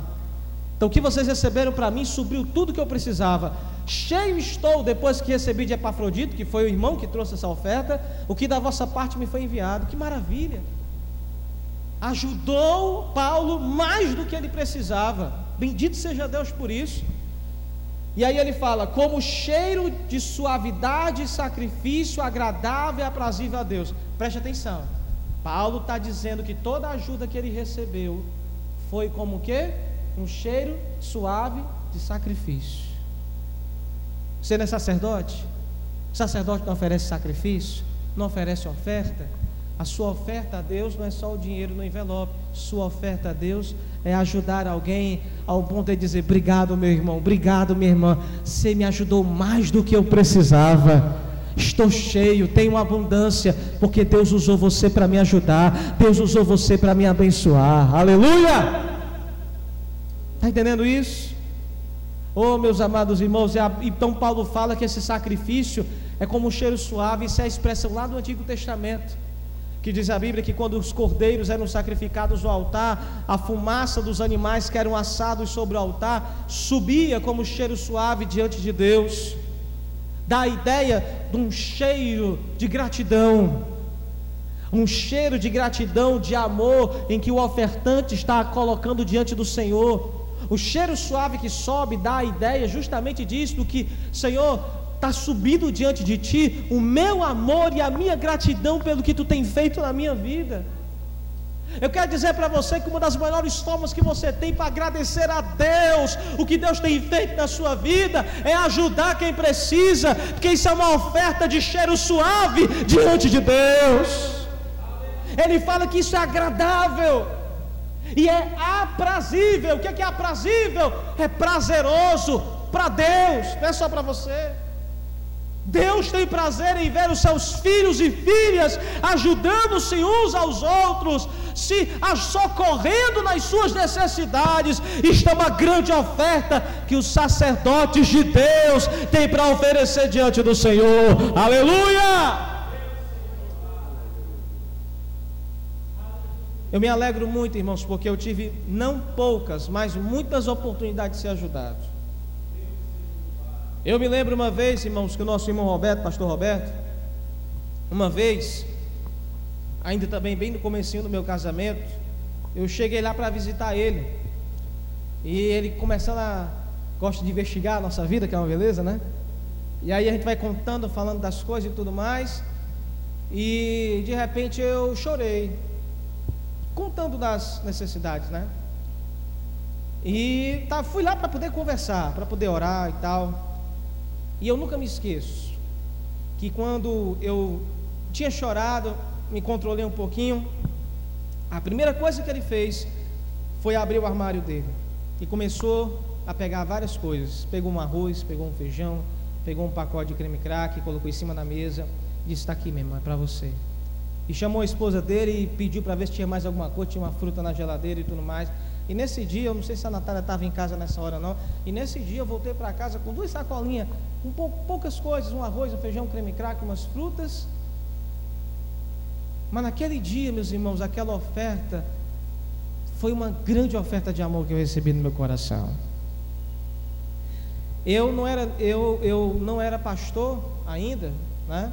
Então, o que vocês receberam para mim supriu tudo que eu precisava. Cheio estou depois que recebi de Epafrodito, que foi o irmão que trouxe essa oferta, o que da vossa parte me foi enviado. Que maravilha! Ajudou Paulo mais do que ele precisava. Bendito seja Deus por isso. E aí ele fala: como cheiro de suavidade e sacrifício agradável e aprazível a Deus. Preste atenção. Paulo está dizendo que toda a ajuda que ele recebeu foi como o quê? um cheiro suave de sacrifício. Você não é sacerdote? O sacerdote não oferece sacrifício, não oferece oferta. A sua oferta a Deus não é só o dinheiro no envelope. Sua oferta a Deus é ajudar alguém ao ponto de dizer: Obrigado, meu irmão, obrigado, minha irmã. Você me ajudou mais do que eu precisava. Estou cheio, tenho abundância, porque Deus usou você para me ajudar. Deus usou você para me abençoar. Aleluia! Está entendendo isso? Oh, meus amados irmãos, é então Paulo fala que esse sacrifício é como um cheiro suave, isso é a expressão lá do Antigo Testamento, que diz a Bíblia que quando os cordeiros eram sacrificados ao altar, a fumaça dos animais que eram assados sobre o altar subia como um cheiro suave diante de Deus, dá a ideia de um cheiro de gratidão, um cheiro de gratidão, de amor, em que o ofertante está colocando diante do Senhor. O cheiro suave que sobe dá a ideia justamente disso, do que, Senhor, está subindo diante de Ti o meu amor e a minha gratidão pelo que Tu tem feito na minha vida. Eu quero dizer para você que uma das melhores formas que você tem para agradecer a Deus o que Deus tem feito na sua vida é ajudar quem precisa, porque isso é uma oferta de cheiro suave diante de Deus. Ele fala que isso é agradável e é aprazível. O que é, que é aprazível? É prazeroso para Deus, não é só para você. Deus tem prazer em ver os seus filhos e filhas ajudando-se uns aos outros, se socorrendo nas suas necessidades. Isto é uma grande oferta que os sacerdotes de Deus têm para oferecer diante do Senhor. Aleluia! Eu me alegro muito, irmãos, porque eu tive não poucas, mas muitas oportunidades de ser ajudado. Eu me lembro uma vez, irmãos, que o nosso irmão Roberto, pastor Roberto, uma vez, ainda também bem no comecinho do meu casamento, eu cheguei lá para visitar ele. E ele começando a gosta de investigar a nossa vida, que é uma beleza, né? E aí a gente vai contando, falando das coisas e tudo mais. E de repente eu chorei contando das necessidades, né? E tá, fui lá para poder conversar, para poder orar e tal. E eu nunca me esqueço que quando eu tinha chorado, me controlei um pouquinho, a primeira coisa que ele fez foi abrir o armário dele e começou a pegar várias coisas. Pegou um arroz, pegou um feijão, pegou um pacote de creme crack, colocou em cima da mesa, disse: "Está aqui, meu irmão, é para você." E chamou a esposa dele e pediu para ver se tinha mais alguma coisa, tinha uma fruta na geladeira e tudo mais. E nesse dia, eu não sei se a Natália estava em casa nessa hora não, e nesse dia eu voltei para casa com duas sacolinhas, com pou, poucas coisas, um arroz, um feijão, um creme crack, umas frutas. Mas naquele dia, meus irmãos, aquela oferta foi uma grande oferta de amor que eu recebi no meu coração. Eu não era, eu, eu não era pastor ainda, né?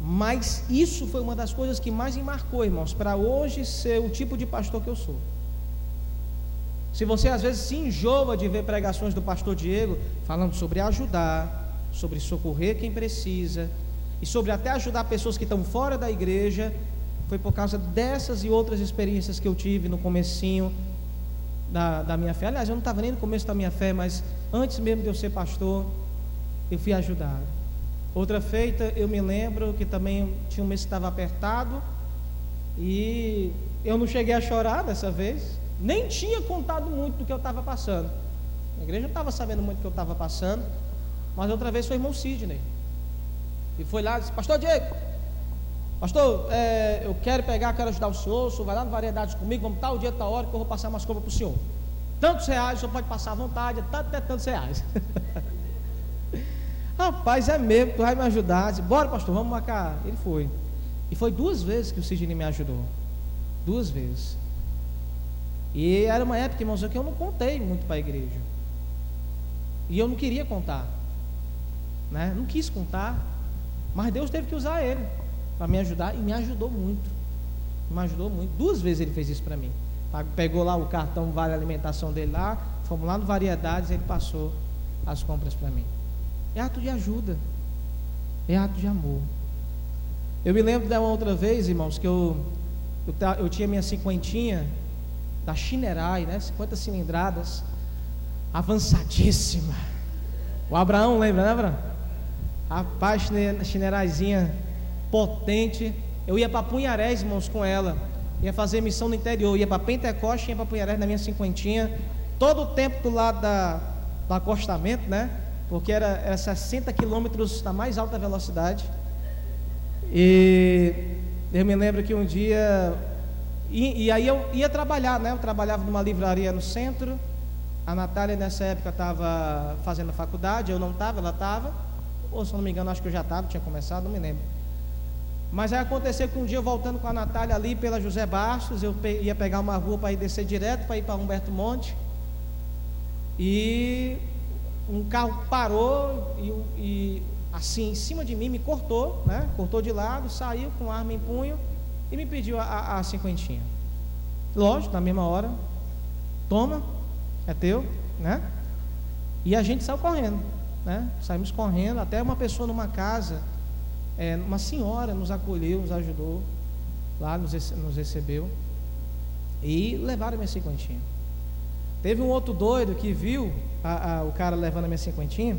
Mas isso foi uma das coisas que mais me marcou, irmãos, para hoje ser o tipo de pastor que eu sou. Se você às vezes se enjoa de ver pregações do pastor Diego falando sobre ajudar, sobre socorrer quem precisa e sobre até ajudar pessoas que estão fora da igreja, foi por causa dessas e outras experiências que eu tive no comecinho da, da minha fé. Aliás, eu não estava nem no começo da minha fé, mas antes mesmo de eu ser pastor, eu fui ajudado. Outra feita, eu me lembro que também tinha um mês que estava apertado, E eu não cheguei a chorar dessa vez, nem tinha contado muito do que eu estava passando. A igreja não estava sabendo muito do que eu estava passando, mas outra vez foi o irmão Sidney. E foi lá e disse: Pastor Diego, Pastor, é, eu quero pegar, quero ajudar o senhor. O senhor vai lá no Variedades comigo, vamos tal dia, tal hora, que eu vou passar umas compras para o senhor. Tantos reais, o senhor pode passar à vontade, até tantos reais. Rapaz, é mesmo, tu vai me ajudar. Disse, Bora, pastor, vamos marcar. Ele foi. E foi duas vezes que o Sidney me ajudou. Duas vezes. E era uma época, irmãos, que eu não contei muito para a igreja. E eu não queria contar. Né? Não quis contar. Mas Deus teve que usar ele para me ajudar e me ajudou muito. Me ajudou muito. Duas vezes ele fez isso para mim. Pegou lá o cartão Vale Alimentação dele lá, fomos lá no Variedades, ele passou as compras para mim. É ato de ajuda. É ato de amor. Eu me lembro uma outra vez, irmãos, que eu, eu, eu tinha minha cinquentinha da Chinerai, né? 50 cilindradas, avançadíssima. O Abraão, lembra, né, Abraão? Rapaz, Chineraizinha potente. Eu ia para Punharés, irmãos, com ela. Ia fazer missão no interior. Ia para Pentecoste, ia para Punharés na minha cinquentinha. Todo o tempo do lado da, do acostamento, né? Porque era, era 60 quilômetros na mais alta velocidade. E eu me lembro que um dia. E, e, aí eu ia trabalhar, né? Eu trabalhava numa livraria no centro. A Natália nessa época estava fazendo faculdade, eu não estava, ela estava. Ou se não me engano, acho que eu já estava, tinha começado, não me lembro. Mas aí aconteceu que um dia, voltando com a Natália ali pela José Bastos, eu ia pegar uma rua para ir descer direto para ir para Humberto Monte. E um carro parou e, e, assim em cima de mim me cortou, né? Cortou de lado, saiu com arma em punho e me pediu a, a, cinquentinha. Lógico, na mesma hora, toma, é teu, né? E a gente saiu correndo, né? Saímos correndo até uma pessoa numa casa é, uma senhora nos acolheu, nos ajudou, lá nos, nos recebeu e levaram minha cinquentinha. Teve um outro doido que viu a, a, o cara levando a minha cinquentinha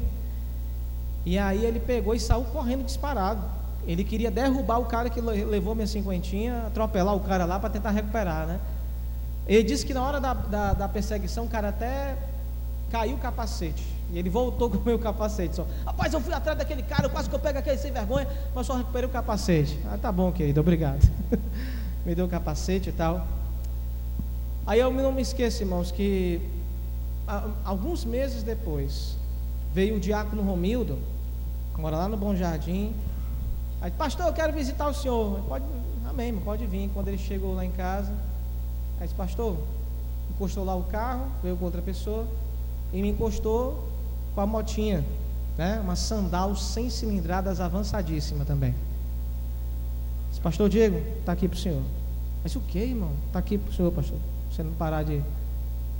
e aí ele pegou e saiu correndo disparado. Ele queria derrubar o cara que levou minha cinquentinha, atropelar o cara lá para tentar recuperar, né? Ele disse que na hora da, da, da perseguição o cara até caiu o capacete. E ele voltou com o meu capacete. Só. Rapaz, eu fui atrás daquele cara, quase que eu pego aquele sem vergonha, mas só recuperei o capacete. Ah, tá bom, querido, obrigado. me deu o capacete e tal. Aí eu não me esqueço, irmãos, que alguns meses depois veio o diácono Romildo, que mora lá no Bom Jardim. Aí, pastor, eu quero visitar o senhor. Pode, amém, pode vir. Quando ele chegou lá em casa, aí disse, pastor, encostou lá o carro, veio com outra pessoa, e me encostou com a motinha, né? Uma sandal sem cilindradas avançadíssima também. Disse, pastor Diego, está aqui para o senhor. Mas o que, irmão? Está aqui para o senhor, pastor. Você não parar de,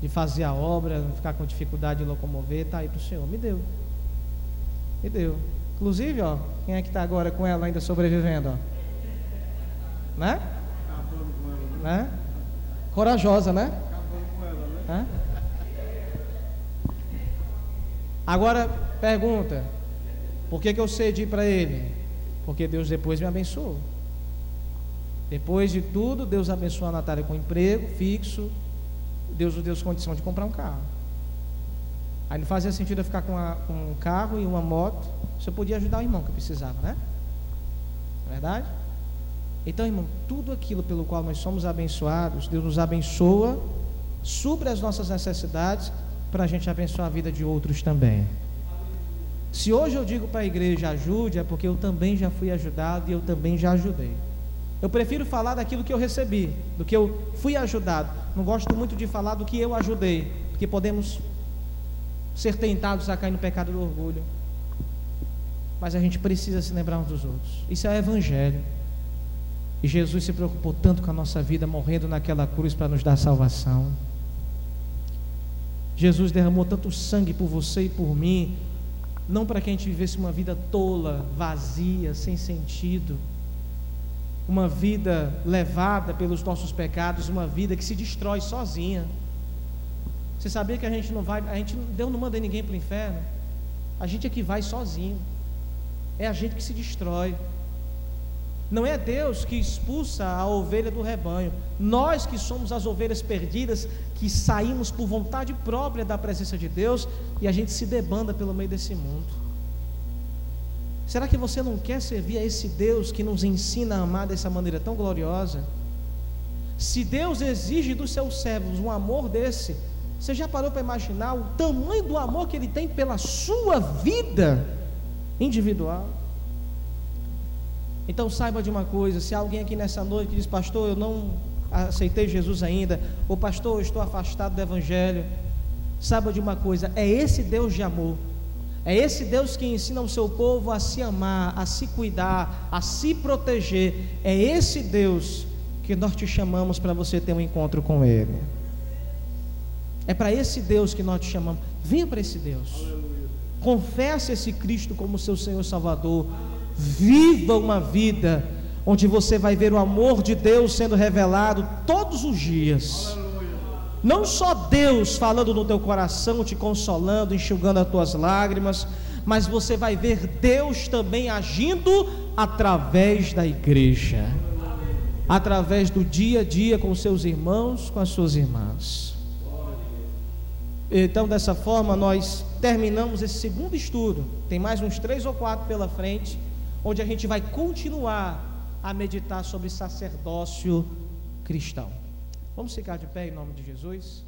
de fazer a obra, não ficar com dificuldade de locomover, está aí para o senhor. Me deu. Me deu. Inclusive, ó, quem é que está agora com ela ainda sobrevivendo? Ó? Né? né? Corajosa, né? né? Agora, pergunta: por que, que eu cedi para ele? Porque Deus depois me abençoou. Depois de tudo, Deus abençoou a Natália com emprego fixo. Deus nos deu condição de comprar um carro. Aí não fazia sentido eu ficar com, com um carro e uma moto. Você podia ajudar o irmão que precisava, né? Não é verdade? Então, irmão, tudo aquilo pelo qual nós somos abençoados, Deus nos abençoa, supre as nossas necessidades para a gente abençoar a vida de outros também. Se hoje eu digo para a igreja ajude, é porque eu também já fui ajudado e eu também já ajudei. Eu prefiro falar daquilo que eu recebi, do que eu fui ajudado. Não gosto muito de falar do que eu ajudei, porque podemos ser tentados a cair no pecado do orgulho. Mas a gente precisa se lembrar uns dos outros. Isso é evangelho. E Jesus se preocupou tanto com a nossa vida, morrendo naquela cruz para nos dar salvação. Jesus derramou tanto sangue por você e por mim, não para que a gente vivesse uma vida tola, vazia, sem sentido, uma vida levada pelos nossos pecados, uma vida que se destrói sozinha. Você sabia que a gente não vai, a gente Deus não manda ninguém para o inferno. A gente é que vai sozinho. É a gente que se destrói. Não é Deus que expulsa a ovelha do rebanho. Nós que somos as ovelhas perdidas, que saímos por vontade própria da presença de Deus e a gente se debanda pelo meio desse mundo. Será que você não quer servir a esse Deus que nos ensina a amar dessa maneira tão gloriosa? Se Deus exige dos seus servos um amor desse, você já parou para imaginar o tamanho do amor que Ele tem pela sua vida individual? Então saiba de uma coisa: se alguém aqui nessa noite diz, Pastor, eu não aceitei Jesus ainda, ou Pastor, eu estou afastado do Evangelho, saiba de uma coisa: é esse Deus de amor, é esse Deus que ensina o seu povo a se amar, a se cuidar, a se proteger, é esse Deus que nós te chamamos para você ter um encontro com Ele. É para esse Deus que nós te chamamos. Venha para esse Deus. Confesse esse Cristo como seu Senhor Salvador. Viva uma vida onde você vai ver o amor de Deus sendo revelado todos os dias. Não só Deus falando no teu coração, te consolando, enxugando as tuas lágrimas, mas você vai ver Deus também agindo através da igreja, através do dia a dia com seus irmãos, com as suas irmãs. Então, dessa forma, nós terminamos esse segundo estudo. Tem mais uns três ou quatro pela frente onde a gente vai continuar a meditar sobre sacerdócio cristão. Vamos ficar de pé em nome de Jesus?